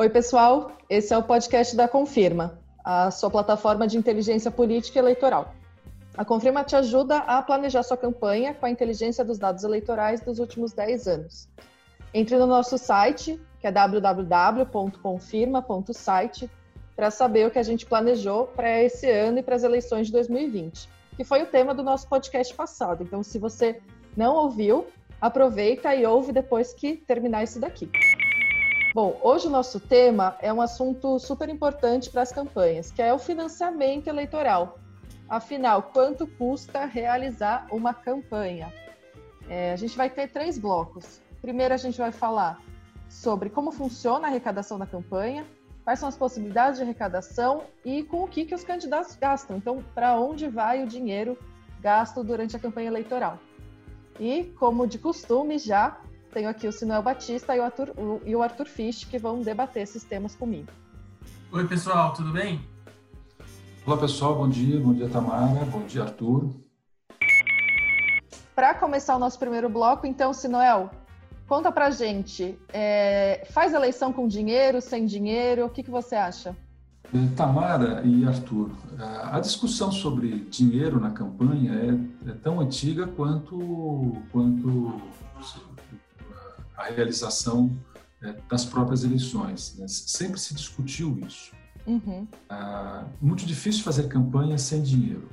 Oi, pessoal. Esse é o podcast da Confirma, a sua plataforma de inteligência política e eleitoral. A Confirma te ajuda a planejar sua campanha com a inteligência dos dados eleitorais dos últimos 10 anos. Entre no nosso site, que é www.confirma.site, para saber o que a gente planejou para esse ano e para as eleições de 2020, que foi o tema do nosso podcast passado. Então, se você não ouviu, aproveita e ouve depois que terminar esse daqui. Bom, hoje o nosso tema é um assunto super importante para as campanhas, que é o financiamento eleitoral. Afinal, quanto custa realizar uma campanha? É, a gente vai ter três blocos. Primeiro, a gente vai falar sobre como funciona a arrecadação da campanha, quais são as possibilidades de arrecadação e com o que, que os candidatos gastam. Então, para onde vai o dinheiro gasto durante a campanha eleitoral? E, como de costume, já tenho aqui o Sinuel Batista e o, Arthur, o, e o Arthur Fisch, que vão debater esses temas comigo. Oi, pessoal, tudo bem? Olá, pessoal, bom dia. Bom dia, Tamara. Bom dia, Arthur. Para começar o nosso primeiro bloco, então, Sinuel, conta pra gente. É, faz eleição com dinheiro, sem dinheiro? O que, que você acha? Eh, Tamara e Arthur, a discussão sobre dinheiro na campanha é, é tão antiga quanto, quanto a realização é, das próprias eleições. Né? Sempre se discutiu isso. Uhum. Ah, muito difícil fazer campanha sem dinheiro.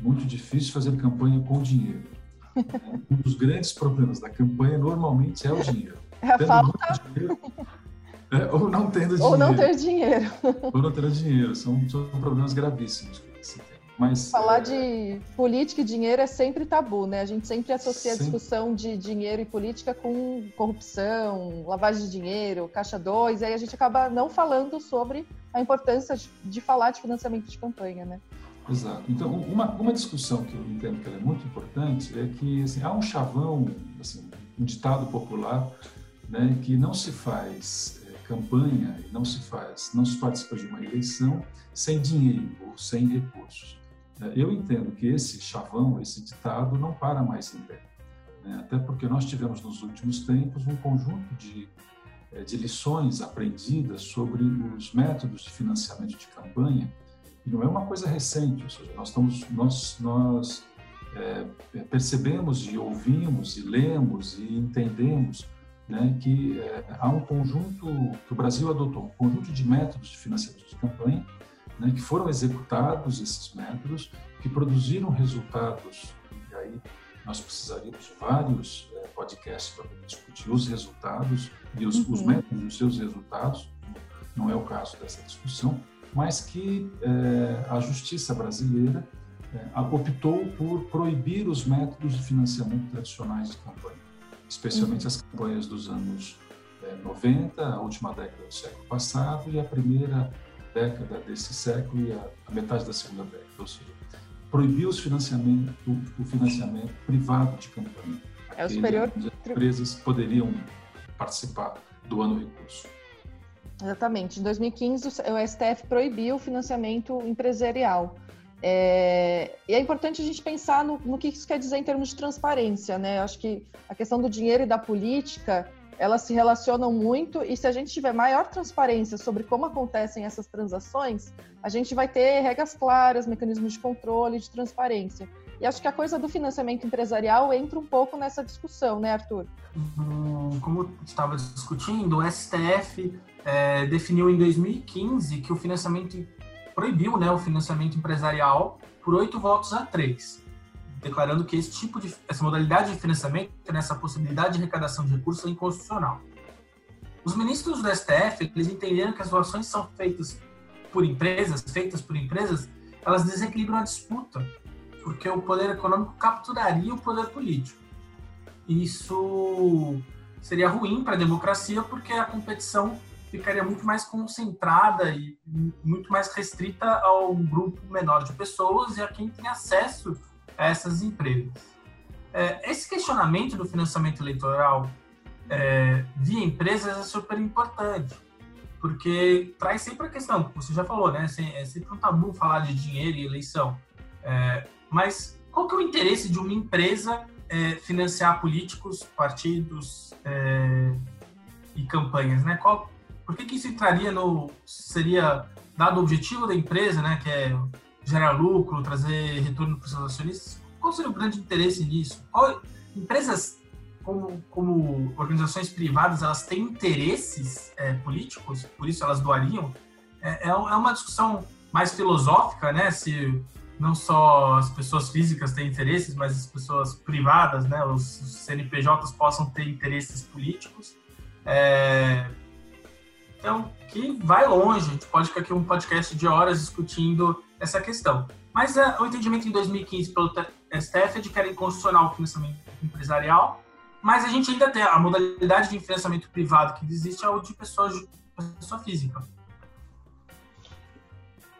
Muito difícil fazer campanha com dinheiro. um dos grandes problemas da campanha normalmente é o dinheiro. É a Tendo falta. Dinheiro, é, ou não tendo dinheiro. Ou não ter dinheiro. ou não ter dinheiro. São, são problemas gravíssimos. Mas, Falar é... de política e dinheiro é sempre tabu, né? A gente sempre associa a discussão de dinheiro e política com corrupção, lavagem de dinheiro, caixa 2, e aí a gente acaba não falando sobre a importância de, falar de financiamento de campanha, né? Exato. Então, uma, uma discussão que eu entendo que é muito importante é que assim, há um chavão, assim, um ditado popular, né, que não se faz é, campanha não se faz, não se participa de uma eleição sem dinheiro ou sem recursos. Eu entendo que esse chavão, esse ditado, não para mais em pé. Né? Até porque nós tivemos nos últimos tempos um conjunto de, eh, de lições aprendidas sobre os métodos de financiamento de campanha, e não é uma coisa recente, ou seja, nós, estamos, nós, nós é, percebemos e ouvimos e lemos e entendemos né, que é, há um conjunto, que o Brasil adotou, um conjunto de métodos de financiamento de campanha né, que foram executados esses métodos, que produziram resultados, e aí nós precisaríamos de vários é, podcasts para discutir os resultados e os, uhum. os métodos dos seus resultados, não é o caso dessa discussão, mas que é, a justiça brasileira é, optou por proibir os métodos de financiamento tradicionais de campanha, especialmente uhum. as campanhas dos anos 90, a última década do século passado e a primeira década desse século e a, a metade da segunda década, ou seja, proibiu os financiamento, o financiamento privado de campanha. É o superior. As empresas poderiam participar do ano recurso. Exatamente. Em 2015, o STF proibiu o financiamento empresarial. É, e é importante a gente pensar no, no, que isso quer dizer em termos de transparência, né? Acho que a questão do dinheiro e da política elas se relacionam muito e se a gente tiver maior transparência sobre como acontecem essas transações, a gente vai ter regras claras, mecanismos de controle, de transparência. E acho que a coisa do financiamento empresarial entra um pouco nessa discussão, né, Arthur? Hum, como estava discutindo, o STF é, definiu em 2015 que o financiamento proibiu né, o financiamento empresarial por oito votos a três declarando que esse tipo de essa modalidade de financiamento, nessa possibilidade de arrecadação de recursos, é inconstitucional. Os ministros do STF eles entenderam que as doações são feitas por empresas, feitas por empresas, elas desequilibram a disputa, porque o poder econômico capturaria o poder político. Isso seria ruim para a democracia, porque a competição ficaria muito mais concentrada e muito mais restrita ao grupo menor de pessoas e a quem tem acesso essas empresas. É, esse questionamento do financiamento eleitoral é, via empresas é super importante, porque traz sempre a questão, você já falou, né? É sempre um tabu falar de dinheiro e eleição. É, mas qual que é o interesse de uma empresa é, financiar políticos, partidos é, e campanhas, né? Qual, por que, que isso entraria no. seria dado o objetivo da empresa, né, que é gerar lucro, trazer retorno para os seus acionistas? Qual seria o grande interesse nisso? Qual, empresas como, como organizações privadas, elas têm interesses é, políticos, por isso elas doariam? É, é, é uma discussão mais filosófica, né? Se não só as pessoas físicas têm interesses, mas as pessoas privadas, né? Os, CNPJs possam ter interesses políticos. É... Então, que vai longe. A gente pode ficar aqui um podcast de horas discutindo essa questão. Mas é, o entendimento em 2015 pelo STF é de que era inconstitucional o financiamento empresarial, mas a gente ainda tem a modalidade de financiamento privado que existe é o de pessoa, pessoa física.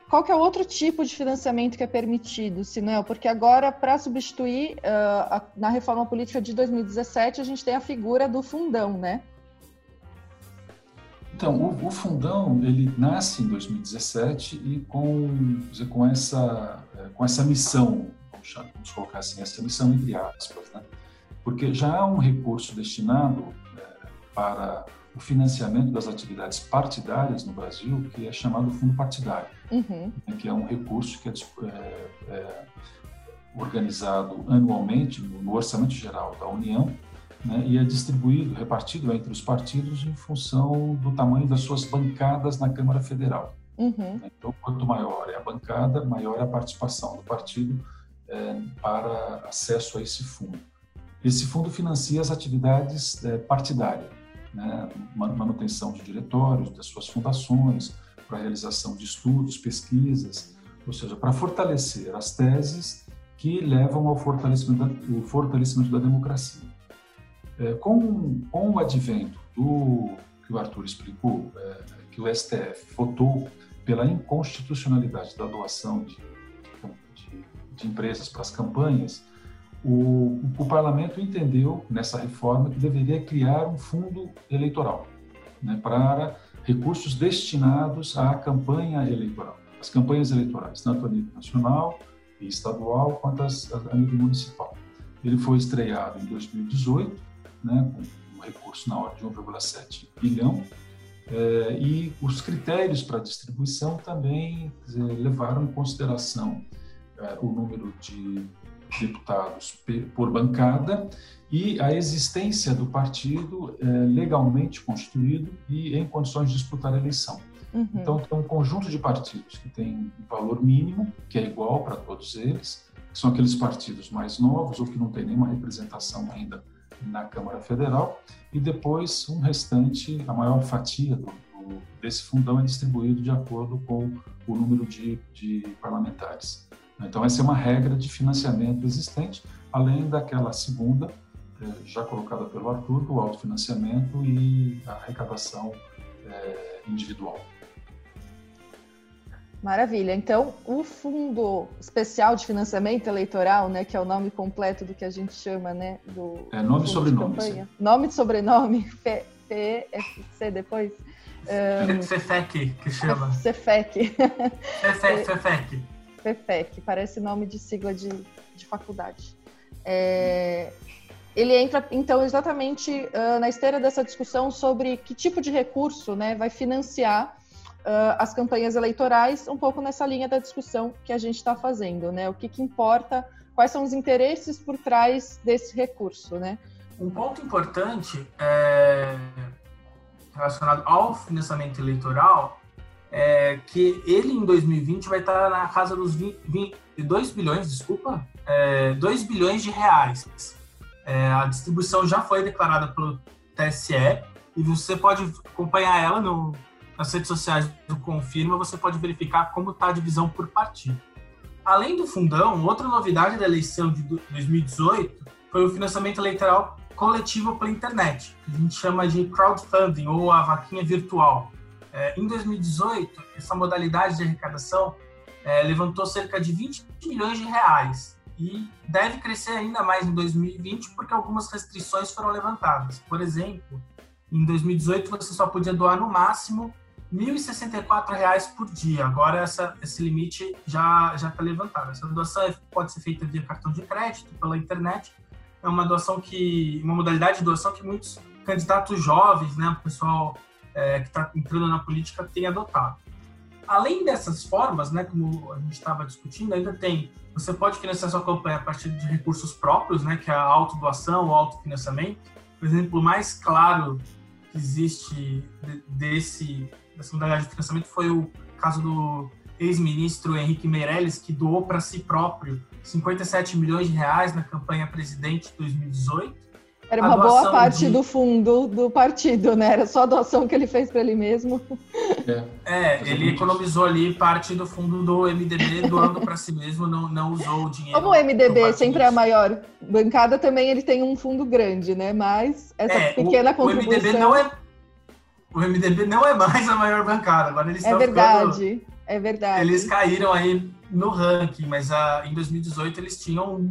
Qual que é o outro tipo de financiamento que é permitido, Sinel? Porque agora, para substituir, uh, a, na reforma política de 2017, a gente tem a figura do fundão, né? Então, o, o fundão, ele nasce em 2017 e com, dizer, com, essa, eh, com essa missão, vamos, colocar assim, essa missão entre aspas, né? Porque já há um recurso destinado é, para o financiamento das atividades partidárias no Brasil, que é chamado Fundo Partidário, uhum. Né, que é um recurso que é, é, é organizado anualmente no Orçamento Geral da União né, e é distribuído, repartido entre os partidos em função do tamanho das suas bancadas na Câmara Federal. Uhum. Então, quanto maior é a bancada, maior é a participação do partido é, para acesso a esse fundo. Esse fundo financia as atividades é, partidárias né, manutenção de diretórios, das suas fundações, para a realização de estudos, pesquisas, ou seja, para fortalecer as teses que levam ao fortalecimento da, fortalecimento da democracia. É, com, com o advento do que o Arthur explicou, é, que o STF votou pela inconstitucionalidade da doação de, de, de empresas para as campanhas, o, o, parlamento entendeu nessa reforma que deveria criar um fundo eleitoral né, para recursos destinados à campanha eleitoral, as campanhas eleitorais, tanto a nível nacional e estadual quanto as, a nível municipal. Ele foi estreado em 2018, né, com um recurso na ordem de 1,7 bilhão, é, e os critérios para distribuição também dizer, levaram em consideração é, o número de deputados por bancada e a existência do partido é, legalmente constituído e em condições de disputar a eleição. Uhum. Então, tem um conjunto de partidos que tem um valor mínimo, que é igual para todos eles, que são aqueles partidos mais novos ou que não têm nenhuma representação ainda na Câmara Federal, e depois um restante, a maior fatia do, do, desse fundão é distribuído de acordo com o número de, de parlamentares. Então, essa é uma regra de financiamento existente, além daquela segunda, é, já colocada pelo Arthur, do autofinanciamento e a arrecadação é, individual. Maravilha. Então, o Fundo Especial de Financiamento Eleitoral, né, que é o nome completo do que a gente chama, né, do é nome e sobrenome. Nome e sobrenome, PFC depois. Um, Cefec, que chama. Cefec. Cefec, Cefec. FEFEC, parece nome de sigla de, de faculdade. É, ele entra, então, exatamente uh, na esteira dessa discussão sobre que tipo de recurso né, vai financiar uh, as campanhas eleitorais, um pouco nessa linha da discussão que a gente está fazendo, né? O que, que importa, quais são os interesses por trás desse recurso, né? Um ponto importante é, relacionado ao financiamento eleitoral é, que ele em 2020 vai estar na casa dos 20, 22 bilhões, desculpa, é, 2 bilhões de reais. É, a distribuição já foi declarada pelo TSE e você pode acompanhar ela no, nas redes sociais do Confirma, você pode verificar como está a divisão por partido. Além do fundão, outra novidade da eleição de 2018 foi o financiamento eleitoral coletivo pela internet, que a gente chama de crowdfunding ou a vaquinha virtual é, em 2018, essa modalidade de arrecadação é, levantou cerca de 20 milhões de reais e deve crescer ainda mais em 2020 porque algumas restrições foram levantadas. Por exemplo, em 2018 você só podia doar no máximo R$ 1.064 por dia. Agora essa, esse limite já está levantado. Essa doação é, pode ser feita via cartão de crédito, pela internet. É uma doação que uma modalidade de doação que muitos candidatos jovens, né, o pessoal é, que está entrando na política tem adotado. Além dessas formas, né, como a gente estava discutindo, ainda tem você pode financiar sua campanha a partir de recursos próprios, né, que é a autodoação ou autofinanciamento. O exemplo mais claro que existe desse, dessa modalidade de financiamento foi o caso do ex-ministro Henrique Meirelles, que doou para si próprio 57 milhões de reais na campanha presidente de 2018 era uma boa parte de... do fundo do partido, né? Era só a doação que ele fez para ele mesmo. É, é ele economizou ali parte do fundo do MDB, doando para si mesmo, não, não usou o dinheiro. Como o MDB sempre é a maior bancada, também ele tem um fundo grande, né? Mas essa é, pequena o, contribuição... O MDB não é o MDB não é mais a maior bancada. Agora eles é verdade, ficando, é verdade. Eles caíram aí no ranking, mas a, em 2018 eles tinham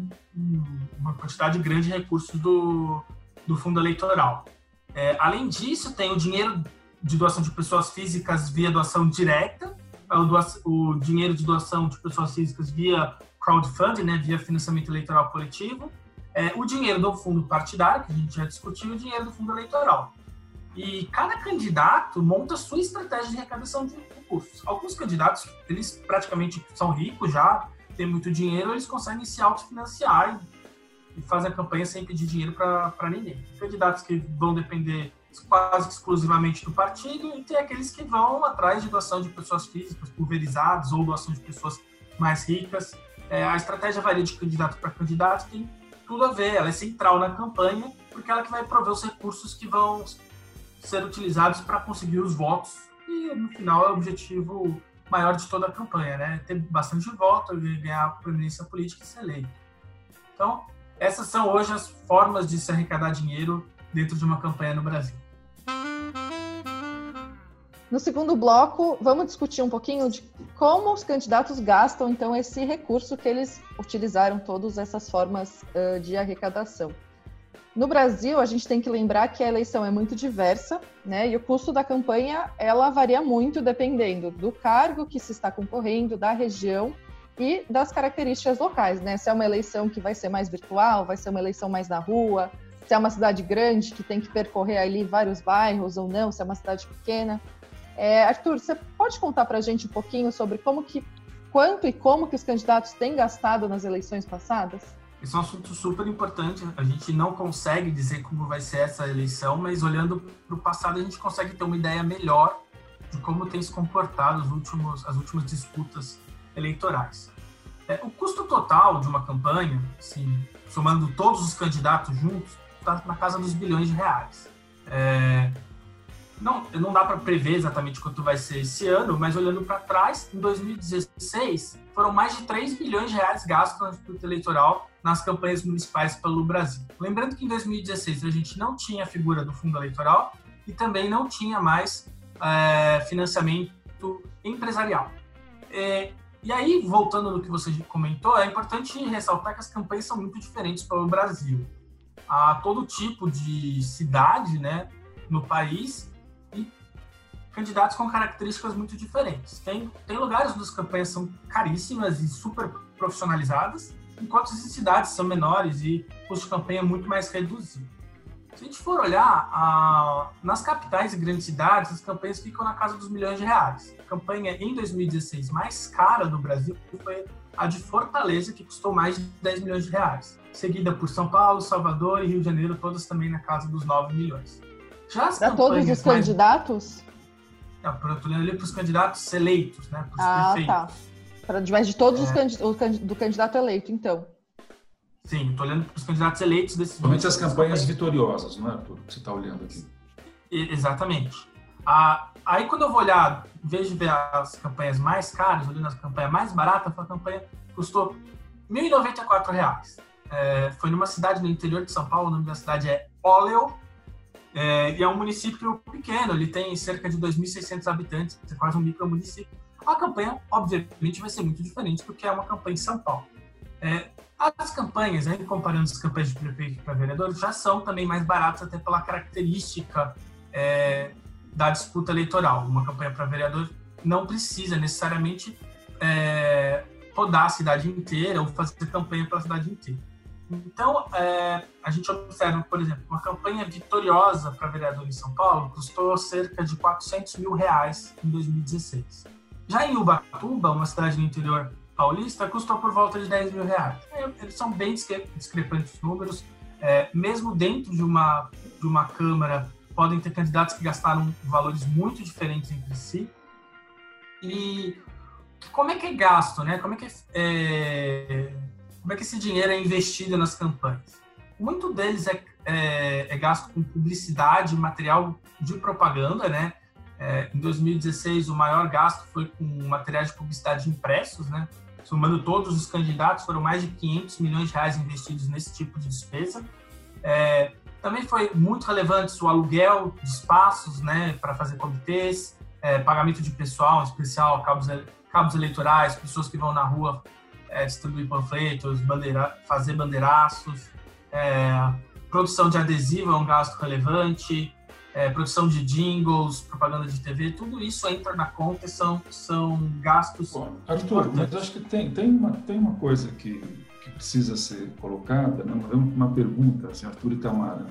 uma quantidade grande de recursos do, do fundo eleitoral. É, além disso, tem o dinheiro de doação de pessoas físicas via doação direta, o, doação, o dinheiro de doação de pessoas físicas via crowdfunding, né, via financiamento eleitoral coletivo, é, o dinheiro do fundo partidário, que a gente já discutiu, e o dinheiro do fundo eleitoral. E cada candidato monta sua estratégia de arrecadação de recursos. Alguns candidatos, eles praticamente são ricos já, têm muito dinheiro, eles conseguem se autofinanciar e fazem a campanha sem pedir dinheiro para ninguém. Candidatos que vão depender quase exclusivamente do partido e tem aqueles que vão atrás de doação de pessoas físicas pulverizadas ou doação de pessoas mais ricas. É, a estratégia varia de candidato para candidato, tem tudo a ver, ela é central na campanha, porque ela que vai prover os recursos que vão ser utilizados para conseguir os votos e no final é o objetivo maior de toda a campanha, né? Ter bastante voto, ganhar proeminência política e ser eleito. Então, essas são hoje as formas de se arrecadar dinheiro dentro de uma campanha no Brasil. No segundo bloco, vamos discutir um pouquinho de como os candidatos gastam então esse recurso que eles utilizaram todas essas formas uh, de arrecadação. No Brasil, a gente tem que lembrar que a eleição é muito diversa, né? E o custo da campanha ela varia muito dependendo do cargo que se está concorrendo, da região e das características locais, né? Se é uma eleição que vai ser mais virtual, vai ser uma eleição mais na rua, se é uma cidade grande que tem que percorrer ali vários bairros ou não, se é uma cidade pequena. É, Arthur, você pode contar para a gente um pouquinho sobre como que, quanto e como que os candidatos têm gastado nas eleições passadas? Esse é um assunto super importante. A gente não consegue dizer como vai ser essa eleição, mas olhando para o passado a gente consegue ter uma ideia melhor de como tem se comportado os últimos, as últimas disputas eleitorais. É, o custo total de uma campanha, assim, somando todos os candidatos juntos, está na casa dos bilhões de reais. É, não, não dá para prever exatamente quanto vai ser esse ano, mas olhando para trás, em 2016, foram mais de 3 bilhões de reais gastos na disputa eleitoral nas campanhas municipais pelo Brasil. Lembrando que em 2016 a gente não tinha a figura do fundo eleitoral e também não tinha mais é, financiamento empresarial. É, e aí, voltando no que você comentou, é importante ressaltar que as campanhas são muito diferentes pelo Brasil. Há todo tipo de cidade né, no país e candidatos com características muito diferentes. Tem, tem lugares onde as campanhas são caríssimas e super profissionalizadas, enquanto as cidades são menores e o custo de campanha é muito mais reduzido. Se a gente for olhar, a, nas capitais e grandes cidades, as campanhas ficam na casa dos milhões de reais. A campanha em 2016 mais cara do Brasil foi a de Fortaleza, que custou mais de 10 milhões de reais. Seguida por São Paulo, Salvador e Rio de Janeiro, todas também na casa dos 9 milhões. Para todos os mais... candidatos? Não, eu estou ali para os candidatos eleitos, né? ah, prefeitos. tá. Pra, mas de todos é... os candidatos, do candidato eleito, então. Sim, estou olhando para os candidatos eleitos desses. Somente as campanhas vitoriosas, não é, Arthur? Que você está olhando aqui. Exatamente. Ah, aí quando eu vou olhar, em vez de ver as campanhas mais caras, olhando as campanhas mais baratas, a campanha custou R$ 1.094. É, foi numa cidade no interior de São Paulo, o nome da cidade é Óleo, é, e é um município pequeno, ele tem cerca de 2.600 habitantes, é quase um micro município. A campanha, obviamente, vai ser muito diferente, porque é uma campanha em São Paulo. É, as campanhas, né, comparando as campanhas de prefeito para vereador, já são também mais baratas, até pela característica é, da disputa eleitoral. Uma campanha para vereador não precisa necessariamente é, rodar a cidade inteira ou fazer campanha para a cidade inteira. Então, é, a gente observa, por exemplo, uma campanha vitoriosa para vereador em São Paulo custou cerca de 400 mil reais em 2016. Já em Ubatuba, uma cidade do interior paulista, custou por volta de 10 mil reais. É, eles são bem discrepantes os números. É, mesmo dentro de uma, de uma Câmara, podem ter candidatos que gastaram valores muito diferentes entre si. E como é que é gasto, né? Como é que é, é como é que esse dinheiro é investido nas campanhas? Muito deles é, é, é gasto com publicidade, material de propaganda, né? É, em 2016, o maior gasto foi com materiais de publicidade impressos, né? Somando todos os candidatos, foram mais de 500 milhões de reais investidos nesse tipo de despesa. É, também foi muito relevante o aluguel de espaços, né, para fazer comitês, é, pagamento de pessoal, em especial cabos, cabos eleitorais, pessoas que vão na rua é, distribuir panfletos, bandeira, fazer bandeiraços, é, produção de adesivo é um gasto relevante, é, produção de jingles, propaganda de TV, tudo isso entra na conta e são, são gastos. Bom, Arthur, mas acho que tem, tem, uma, tem uma coisa que, que precisa ser colocada, né? uma pergunta, assim, Arthur Itamara,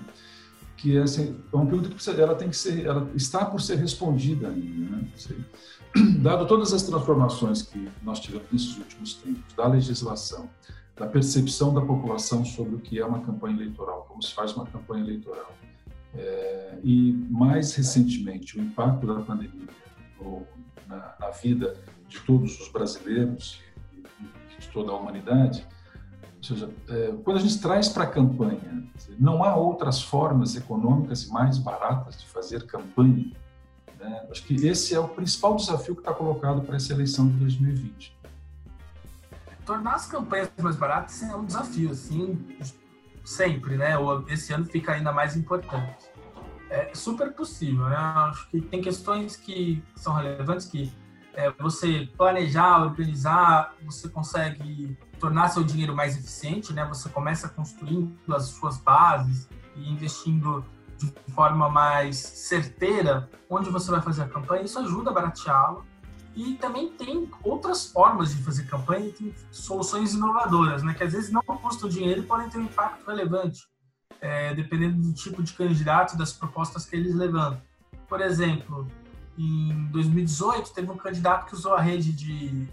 que é, assim, é uma pergunta que precisa, ela tem que ser, ela está por ser respondida ainda, né? dado todas as transformações que nós tivemos nesses últimos tempos, da legislação, da percepção da população sobre o que é uma campanha eleitoral, como se faz uma campanha eleitoral, é, e mais recentemente o impacto da pandemia na, na, vida de todos os brasileiros de toda a humanidade, seja, é, quando a gente traz para a campanha, não há outras formas econômicas e mais baratas de fazer campanha né? Acho que esse é o principal desafio que está colocado para essa eleição de 2020. Tornar as campanhas mais baratas é um desafio, assim, sempre, né? Esse ano fica ainda mais importante. É super possível, né? Acho que tem questões que são relevantes que é, você planejar, organizar, você consegue tornar seu dinheiro mais eficiente, né? Você começa construindo as suas bases e investindo de forma mais certeira onde você vai fazer a campanha, isso ajuda a barateá-lo. E também tem outras formas de fazer campanha, tem soluções inovadoras, né, que às vezes não custam dinheiro e podem ter um impacto relevante, é, dependendo do tipo de candidato e das propostas que eles levantam. Por exemplo, em 2018, teve um candidato que usou a rede de,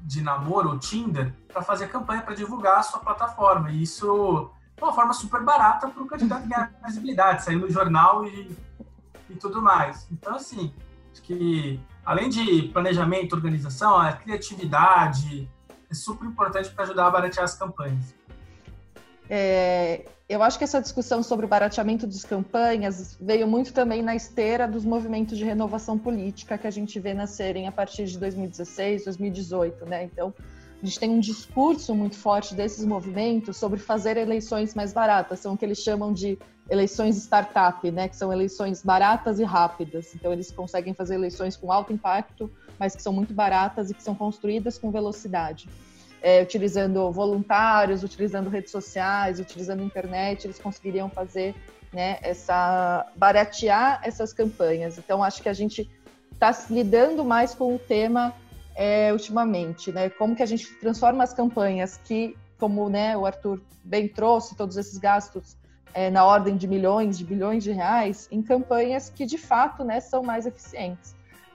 de namoro, o Tinder, para fazer campanha para divulgar a sua plataforma. E isso uma forma super barata para o candidato ganhar visibilidade, sair no jornal e, e tudo mais. Então, assim, acho que além de planejamento, organização, a criatividade é super importante para ajudar a baratear as campanhas. É, eu acho que essa discussão sobre o barateamento das campanhas veio muito também na esteira dos movimentos de renovação política que a gente vê nascerem a partir de 2016, 2018, né? Então, a gente tem um discurso muito forte desses movimentos sobre fazer eleições mais baratas, são o que eles chamam de eleições startup, né, que são eleições baratas e rápidas. Então eles conseguem fazer eleições com alto impacto, mas que são muito baratas e que são construídas com velocidade. É, utilizando voluntários, utilizando redes sociais, utilizando internet, eles conseguiriam fazer né, essa baratear essas campanhas. Então acho que a gente está lidando mais com o tema é, ultimamente, né? Como que a gente transforma as campanhas que, como né, o Arthur bem trouxe, todos esses gastos é, na ordem de milhões, de bilhões de reais, em campanhas que de fato né, são mais eficientes.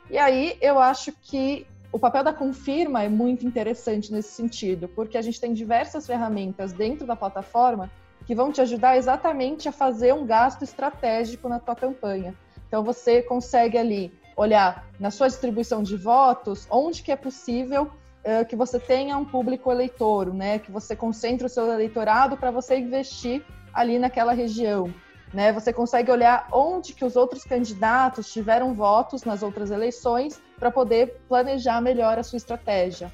E aí eu acho que o papel da Confirma é muito interessante nesse sentido, porque a gente tem diversas ferramentas dentro da plataforma que vão te ajudar exatamente a fazer um gasto estratégico na tua campanha. Então você consegue ali olhar na sua distribuição de votos onde que é possível uh, que você tenha um público eleitor, né? Que você concentre o seu eleitorado para você investir ali naquela região. Né, você consegue olhar onde que os outros candidatos tiveram votos nas outras eleições para poder planejar melhor a sua estratégia.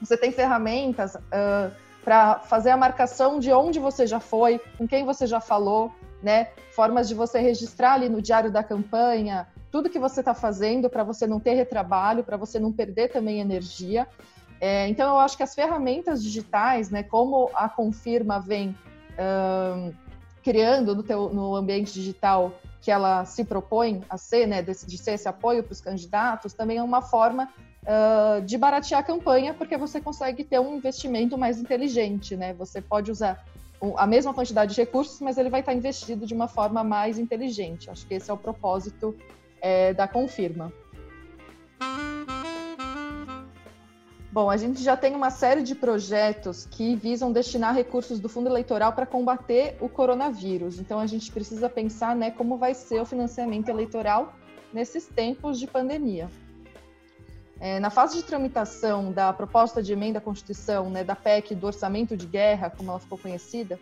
Você tem ferramentas uh, para fazer a marcação de onde você já foi, com quem você já falou, né? Formas de você registrar ali no diário da campanha, tudo que você está fazendo para você não ter retrabalho, para você não perder também energia. É, então, eu acho que as ferramentas digitais, né, como a Confirma vem um, criando no, teu, no ambiente digital que ela se propõe a ser, né, de, de ser esse apoio para os candidatos, também é uma forma uh, de baratear a campanha, porque você consegue ter um investimento mais inteligente, né? Você pode usar a mesma quantidade de recursos, mas ele vai estar investido de uma forma mais inteligente. Acho que esse é o propósito é, da Confirma. Bom, a gente já tem uma série de projetos que visam destinar recursos do fundo eleitoral para combater o coronavírus. Então, a gente precisa pensar né, como vai ser o financiamento eleitoral nesses tempos de pandemia. É, na fase de tramitação da proposta de emenda à Constituição, né, da PEC do orçamento de guerra, como ela ficou conhecida,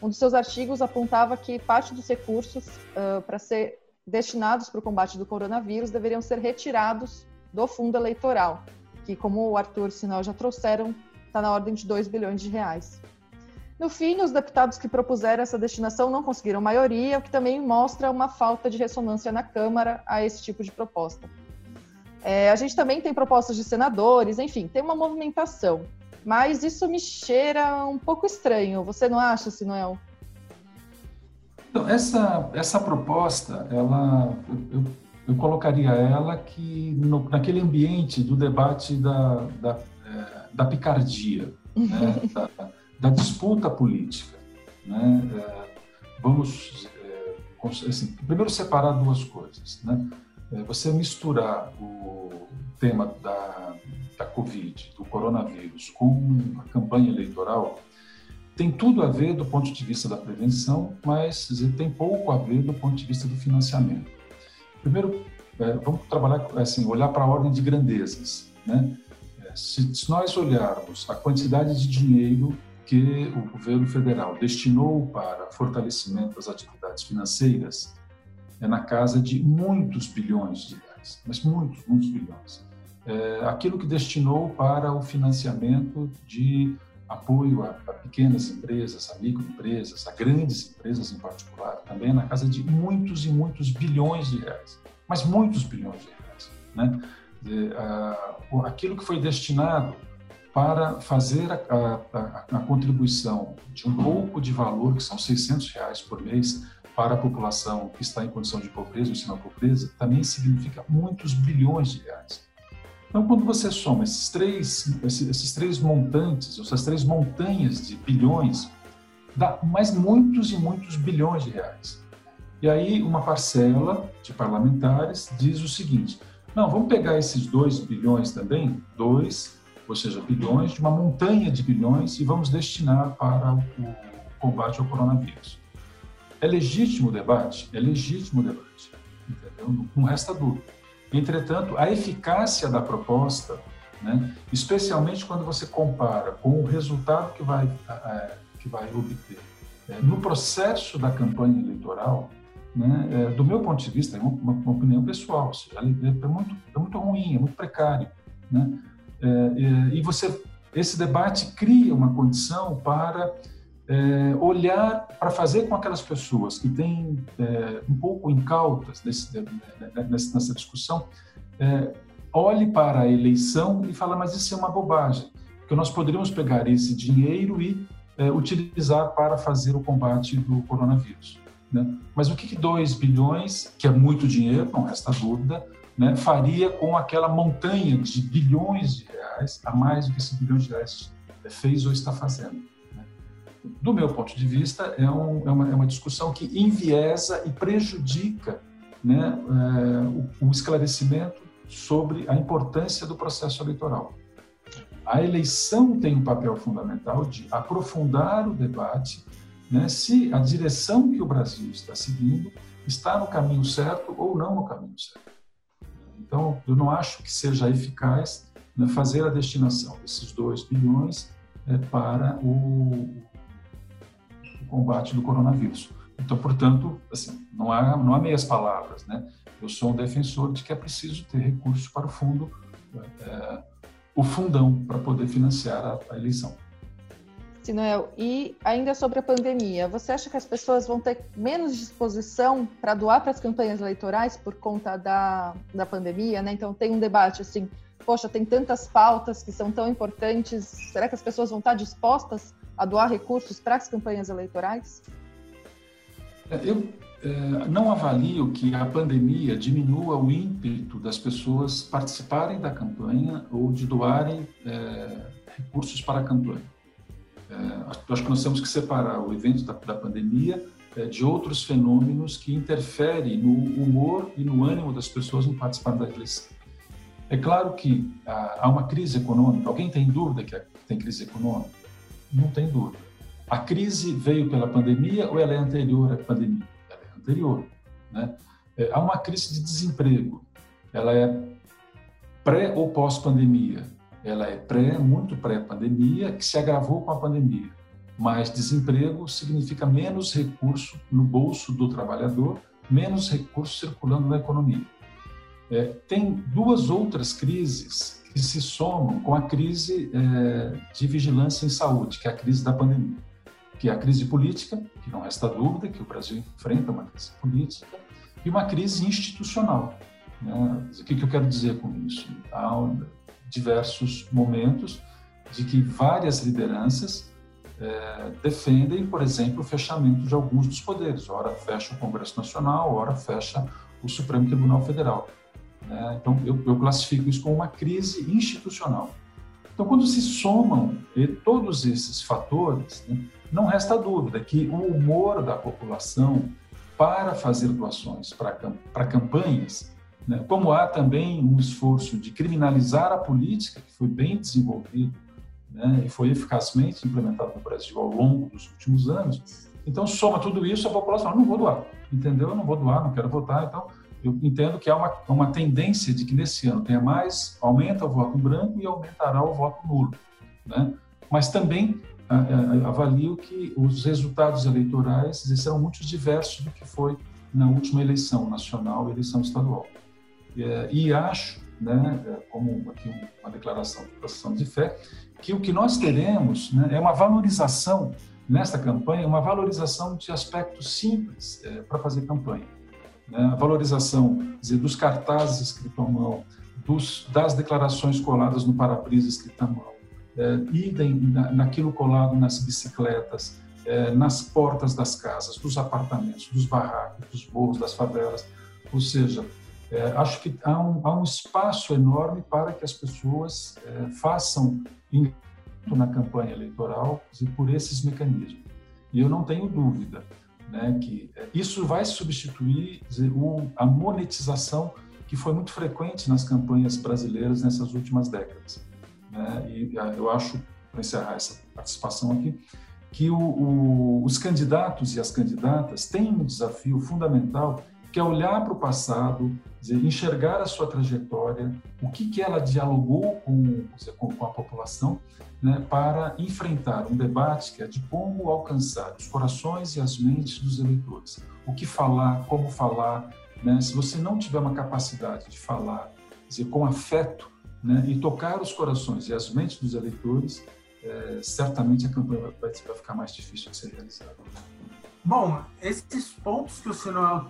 um dos seus artigos apontava que parte dos recursos uh, para ser destinados para o combate do coronavírus deveriam ser retirados do fundo eleitoral, que, como o Arthur e Sinal já trouxeram, está na ordem de 2 bilhões de reais. No fim, os deputados que propuseram essa destinação não conseguiram maioria, o que também mostra uma falta de ressonância na Câmara a esse tipo de proposta. É, a gente também tem propostas de senadores, enfim, tem uma movimentação. Mas isso me cheira um pouco estranho, você não acha, Sinuel? Então, essa, essa proposta, ela, eu, colocaria ela que no, naquele ambiente do debate da, da, é, da picardia, né? da, da, disputa política. Né? É, vamos, é, assim, primeiro separar duas coisas. Né? Você misturar o tema da, da Covid, do coronavírus, com a campanha eleitoral, tem tudo a ver do ponto de vista da prevenção, mas tem pouco a ver do ponto de vista do financiamento. Primeiro, é, vamos trabalhar assim, olhar para a ordem de grandezas, né? É, se, se nós olharmos a quantidade de dinheiro que o governo federal destinou para fortalecimento das atividades financeiras, é na casa de muitos bilhões de reais, mas muitos, muitos bilhões. É, aquilo que destinou para o financiamento de apoio a, a, pequenas empresas, a microempresas, a grandes empresas em particular, também na casa de muitos e muitos bilhões de reais mas muitos bilhões de reais. Né? De, aquilo que foi destinado para fazer a, a, a, contribuição de um pouco de valor, que são 600 reais por mês, para a população que está em condição de pobreza ou sinal pobreza, também significa muitos bilhões de reais. Então, quando você soma esses três, esses, três montantes, essas três montanhas de bilhões, dá mais muitos e muitos bilhões de reais. E aí uma parcela de parlamentares diz o seguinte: não, vamos pegar esses 2 bilhões também, 2, ou seja, bilhões, de uma montanha de bilhões e vamos destinar para o combate ao coronavírus. É legítimo o debate? É legítimo o debate, entendeu? Não resta dúvida. Entretanto, a eficácia da proposta, né, especialmente quando você compara com o resultado que vai, é, que vai obter é, no processo da campanha eleitoral, né, é, do meu ponto de vista, é uma, uma opinião pessoal, seja, é, é, muito, é muito ruim, é muito precário. Né? É, é, e você, esse debate cria uma condição para é, olhar, para fazer com aquelas pessoas que têm um pouco incautas nessa discussão, olhe para a eleição e fala, mas isso é uma bobagem, que nós poderíamos pegar esse dinheiro e utilizar para fazer o combate do coronavírus. Né? Mas o que, que 2 bilhões, que é muito dinheiro, não resta dúvida, né, faria com aquela montanha de bilhões de reais, a mais do que esse bilhão de reais fez ou está fazendo? Do meu ponto de vista, é, um, é, uma, é uma, discussão que enviesa e prejudica né, é, o, o esclarecimento sobre a importância do processo eleitoral. A eleição tem um papel fundamental de aprofundar o debate né, se a direção que o Brasil está seguindo está no caminho certo ou não no caminho certo. Então, eu não acho que seja eficaz né, fazer a destinação desses 2 bilhões é, para o, combate do coronavírus. Então, portanto, assim, não há, não há meias palavras. Né? Eu sou um defensor de que é preciso ter recursos para o fundo, é, o fundão, para poder financiar a, a eleição. Noel, e ainda sobre a pandemia, você acha que as pessoas vão ter menos disposição para doar para as campanhas eleitorais por conta da, da pandemia, né? Então tem um debate assim, poxa, tem tantas pautas que são tão importantes, será que as pessoas vão estar dispostas a doar recursos para as campanhas eleitorais? É, eu, é, não avalio que a pandemia diminua o ímpeto das pessoas participarem da campanha ou de doarem é, recursos para a campanha. Acho que nós temos que separar o evento da, da pandemia de outros fenômenos que interferem no humor e no ânimo das pessoas em participar da eleição. É claro que há uma crise econômica. Alguém tem dúvida que tem crise econômica? Não tem dúvida. A crise veio pela pandemia ou ela é anterior à pandemia? Ela é anterior. Né? É, há uma crise de desemprego. Ela é pré ou pós-pandemia? Ela é pré, muito pré-pandemia, que se agravou com a pandemia. Mas desemprego significa menos recurso no bolso do trabalhador, menos recurso circulando na economia. É, tem duas outras crises que se somam com a crise é, de vigilância em saúde, que é a crise da pandemia, que é a crise política, que não resta dúvida que o Brasil enfrenta uma crise política, e uma crise institucional. Né? O que, que eu quero dizer com isso? Há diversos momentos de que várias lideranças é, defendem, por exemplo, o fechamento de alguns dos poderes. Ora fecha o Congresso Nacional, ora fecha o Supremo Tribunal Federal. Né? Então, eu, eu, classifico isso como uma crise institucional. Então, quando se somam todos esses fatores, né, não resta dúvida que o humor da população para fazer doações para campanhas, né, como há também um esforço de criminalizar a política, que foi bem desenvolvido né, e foi eficazmente implementado no Brasil ao longo dos últimos anos. Então, soma tudo isso, a população, não vou doar, entendeu? Eu não vou doar, não quero votar. Então, eu entendo que há uma, uma tendência de que nesse ano tenha mais, aumenta o voto branco e aumentará o voto nulo. Né? Mas também avalio que os resultados eleitorais serão muito diversos do que foi na última eleição nacional e eleição estadual. É, e acho, né, é, como aqui uma declaração de profissão de fé, que o que nós teremos né, é uma valorização nesta campanha, uma valorização de aspectos simples é, para fazer campanha. Né? A valorização dizer, dos cartazes escritos à mão, dos, das declarações coladas no para-brisa escrito à mão, é, idem na, naquilo colado nas bicicletas, é, nas portas das casas, dos apartamentos, dos barracos, dos morros, das favelas. Ou seja, é, acho que há um, há um, espaço enorme para que as pessoas é, façam na campanha eleitoral por esses mecanismos. E eu não tenho dúvida né, que isso vai substituir a monetização que foi muito frequente nas campanhas brasileiras nessas últimas décadas. Né? E ah, eu acho, para encerrar essa participação aqui, que o, o, os candidatos e as candidatas têm um desafio fundamental que é olhar para o passado, dizer, enxergar a sua trajetória, o que, que ela dialogou com, dizer, com, a população, né, para enfrentar um debate que é de como alcançar os corações e as mentes dos eleitores. O que falar, como falar. Né? Se você não tiver uma capacidade de falar dizer, com afeto né, e tocar os corações e as mentes dos eleitores, é, certamente a campanha vai, vai ficar mais difícil de ser realizada. Bom, esses pontos que o senhor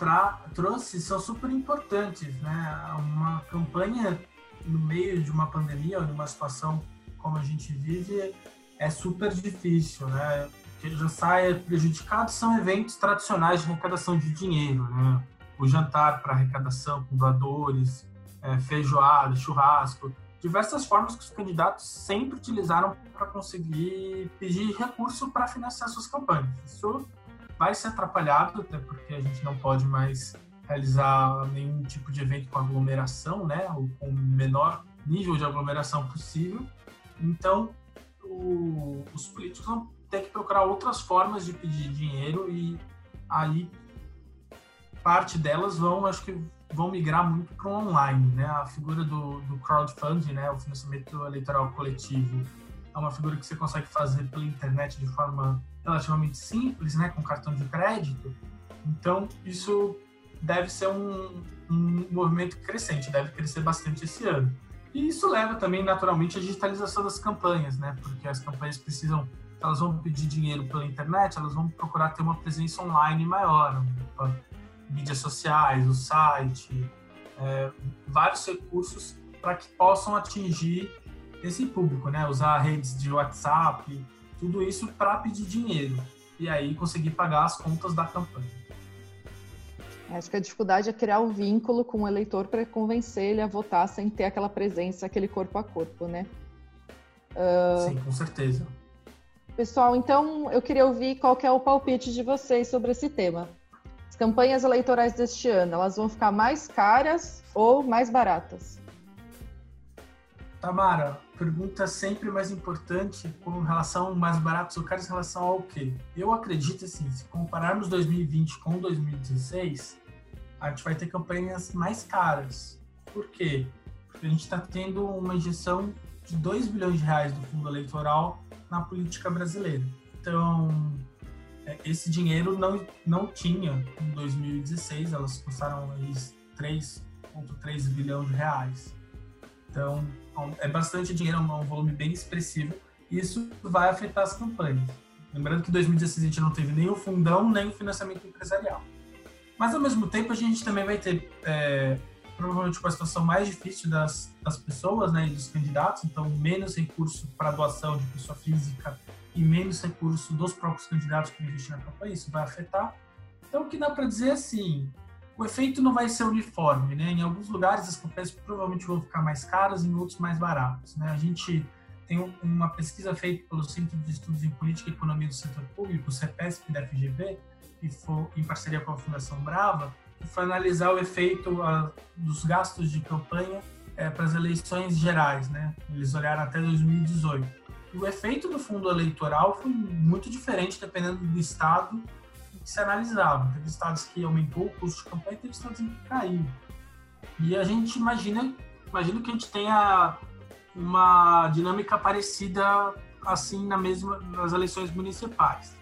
trouxe são super importantes, né? Uma campanha no meio de uma pandemia ou de uma situação como a gente vive é super difícil, né? O que já sai prejudicado são eventos tradicionais de arrecadação de dinheiro, né? O jantar para arrecadação com doadores, é, feijoada, churrasco, diversas formas que os candidatos sempre utilizaram para conseguir pedir recurso para financiar suas campanhas. Isso vai ser atrapalhado, até porque a gente não pode mais realizar nenhum tipo de evento com aglomeração, né, ou com o menor nível de aglomeração possível. Então, o, os políticos vão ter que procurar outras formas de pedir dinheiro e aí parte delas vão, acho que vão migrar muito para o online, né? A figura do, do crowdfunding, né, o financiamento eleitoral coletivo, é uma figura que você consegue fazer pela internet de forma relativamente simples, né, com cartão de crédito. Então, isso deve ser um, um movimento crescente, deve crescer bastante esse ano. E isso leva também, naturalmente, à digitalização das campanhas, né, porque as campanhas precisam, elas vão pedir dinheiro pela internet, elas vão procurar ter uma presença online maior, mídias sociais, o site, é, vários recursos para que possam atingir esse público, né, usar redes de WhatsApp, tudo isso para pedir dinheiro e aí conseguir pagar as contas da campanha. Acho que a dificuldade é criar o um vínculo com o eleitor para convencer ele a votar sem ter aquela presença, aquele corpo a corpo, né? Uh... Sim, com certeza. Pessoal, então eu queria ouvir qual que é o palpite de vocês sobre esse tema. As campanhas eleitorais deste ano, elas vão ficar mais caras ou mais baratas? Tamara, pergunta sempre mais importante com relação mais baratos ou caros em relação ao quê? Eu acredito assim, se compararmos 2020 com 2016, a gente vai ter campanhas mais caras. Por quê? Porque a gente está tendo uma injeção de 2 bilhões de reais do fundo eleitoral na política brasileira. Então, é, esse dinheiro não, não tinha em 2016, elas custaram 3,3 bilhões de reais. Então, é bastante dinheiro, é um volume bem expressivo, e isso vai afetar as campanhas. Lembrando que em 2016 a gente não teve nem o fundão, nem o financiamento empresarial. Mas, ao mesmo tempo, a gente também vai ter, é, provavelmente, uma situação mais difícil das, das pessoas né, e dos candidatos, então, menos recurso para doação de pessoa física e menos recurso dos próprios candidatos que investem na campanha, isso vai afetar. Então, o que dá para dizer é assim, o efeito não vai ser uniforme, né? Em alguns lugares as campanhas provavelmente vão ficar mais caras, em outros mais baratas, né? A gente tem uma pesquisa feita pelo Centro de Estudos em Política e Economia do Setor Público, o CEPESP da FGV, foi em parceria com a Fundação Brava, que foi analisar o efeito a, dos gastos de campanha é, para as eleições gerais, né? Eles olharam até 2018. E o efeito do fundo eleitoral foi muito diferente dependendo do estado se analisava. Teve estados que aumentou o custo de campanha e teve estados que caiu. E a gente imagina, imagina que a gente tenha uma dinâmica parecida assim na mesma nas eleições municipais.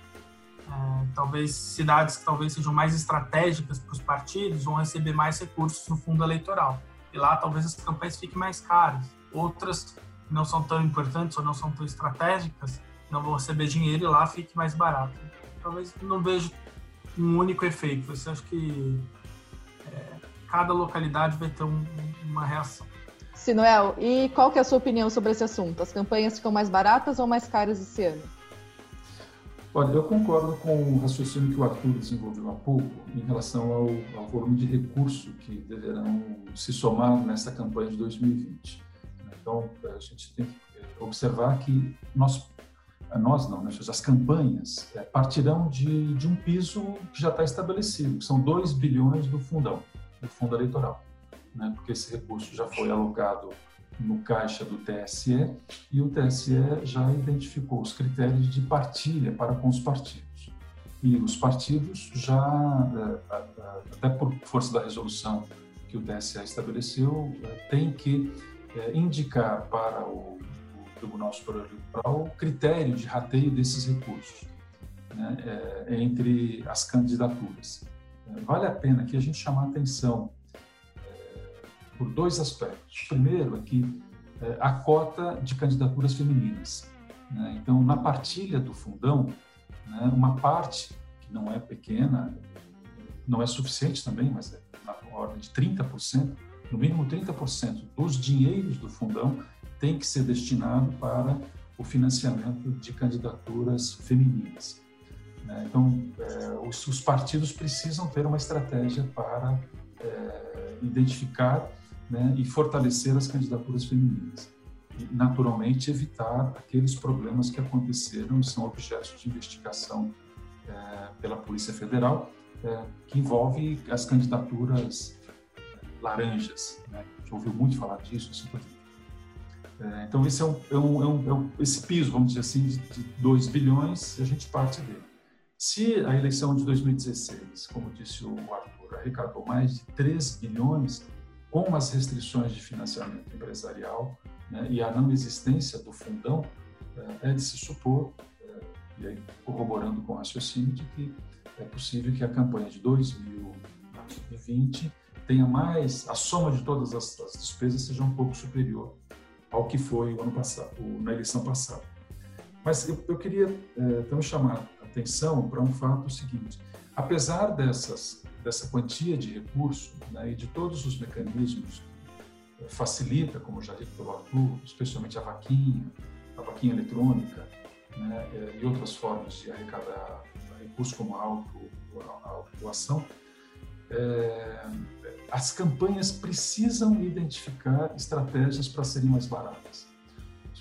É, talvez cidades que talvez sejam mais estratégicas para os partidos vão receber mais recursos no fundo eleitoral. E lá talvez as campanhas fiquem mais caras. Outras que não são tão importantes ou não são tão estratégicas não vão receber dinheiro e lá fique mais barato. Talvez não vejo um único efeito. Você acha que é, cada localidade vai ter um, uma reação. Sinuel, e qual que é a sua opinião sobre esse assunto? As campanhas ficam mais baratas ou mais caras esse ano? Olha, eu concordo com o raciocínio que o Arthur desenvolveu há pouco em relação ao, ao volume de recurso que deverão se somar nessa campanha de 2020. Então, a gente tem que observar que nós nós não, né? as campanhas é, partirão de, de um piso que já está estabelecido, que são 2 bilhões do fundão, do fundo eleitoral, né? porque esse recurso já foi alocado no caixa do TSE e o TSE já identificou os critérios de partilha para com os partidos. E os partidos já, é, até por força da resolução que o TSE estabeleceu, é, tem que indicar para o Tribunal Superior Eleitoral o critério de rateio desses recursos né, é, entre as candidaturas. É, vale a pena aqui a gente chamar a atenção é, por dois aspectos. Primeiro é que é, a cota de candidaturas femininas. Né? Então, na partilha do fundão, né, uma parte, que não é pequena, não é suficiente também, mas é na ordem de 30%, no mínimo 30% dos dinheiros do fundão tem que ser destinado para o financiamento de candidaturas femininas. Né? Então, é, os, os, partidos precisam ter uma estratégia para é, identificar né, e fortalecer as candidaturas femininas. E, naturalmente, evitar aqueles problemas que aconteceram e são objeto de investigação é, pela Polícia Federal, é, que envolve as candidaturas laranjas. Né? Gente ouviu muito falar disso, assim, é, então, esse é um, é, um, é, um, é um, esse piso, vamos dizer assim, de, de 2 bilhões, a gente parte dele. Se a eleição de 2016, como disse o Arthur, arrecadou mais de 3 bilhões, com as restrições de financiamento empresarial né, e a não existência do fundão, é, é de se supor, e aí corroborando com o raciocínio, de que é possível que a campanha de 2020 tenha mais, a soma de todas as, as despesas seja um pouco superior ao que foi o ano passado, na eleição passada. Mas eu, eu queria então chamar a atenção para um fato seguinte: apesar dessas dessa quantia de recurso né, e de todos os mecanismos que é, facilita, como já dito pelo Arthur, especialmente a vaquinha, a vaquinha eletrônica né, é, e outras formas de arrecadar recursos como a auto, a auto é, as campanhas precisam identificar estratégias para serem mais baratas.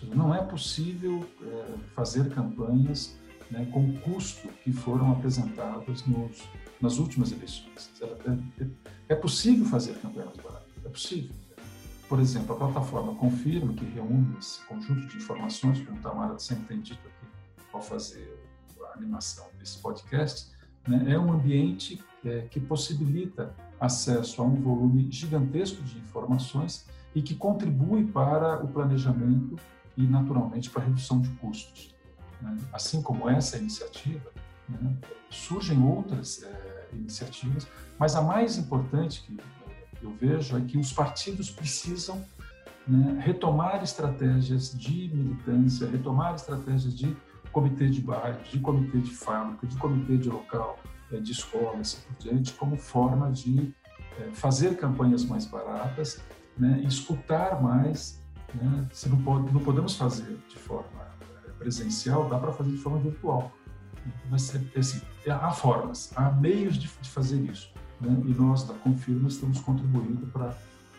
Não é possível é, fazer campanhas né, com o custo que foram apresentados nos, nas últimas eleições. É, é, é possível fazer campanhas mais baratas, é possível. Por exemplo, a plataforma Confirma, que reúne esse conjunto de informações, como o Tamara sempre tem dito aqui ao fazer a animação desse podcast, né, é um ambiente é, que possibilita acesso a um volume gigantesco de informações e que contribui para o planejamento e, naturalmente, para a redução de custos. Né? Assim como essa iniciativa, né, surgem outras é, iniciativas, mas a mais importante que eu vejo é que os partidos precisam né, retomar estratégias de militância, retomar estratégias de comitê de bairro, de comitê de fábrica, de comitê de local, de escola, assim por diante, como forma de é, fazer campanhas mais baratas, né, escutar mais. Né, se não, pode, não podemos fazer de forma é, presencial, dá para fazer de forma virtual. Mas assim, há formas, há meios de, fazer isso. Né, e nós, da Confirma, estamos contribuindo para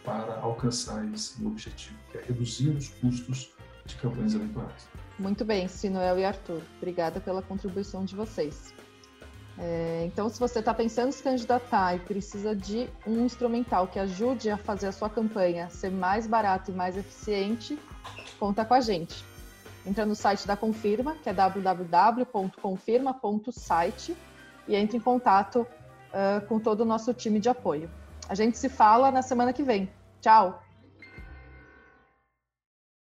para alcançar esse objetivo, que é reduzir os custos de campanhas eleitorais. Muito bem, Sinuel e Arthur. Obrigada pela contribuição de vocês. É, então, se você está pensando em se candidatar e precisa de um instrumental que ajude a fazer a sua campanha ser mais barato e mais eficiente, conta com a gente. Entra no site da Confirma, que é www.confirma.site, e entre em contato uh, com todo o nosso time de apoio. A gente se fala na semana que vem. Tchau!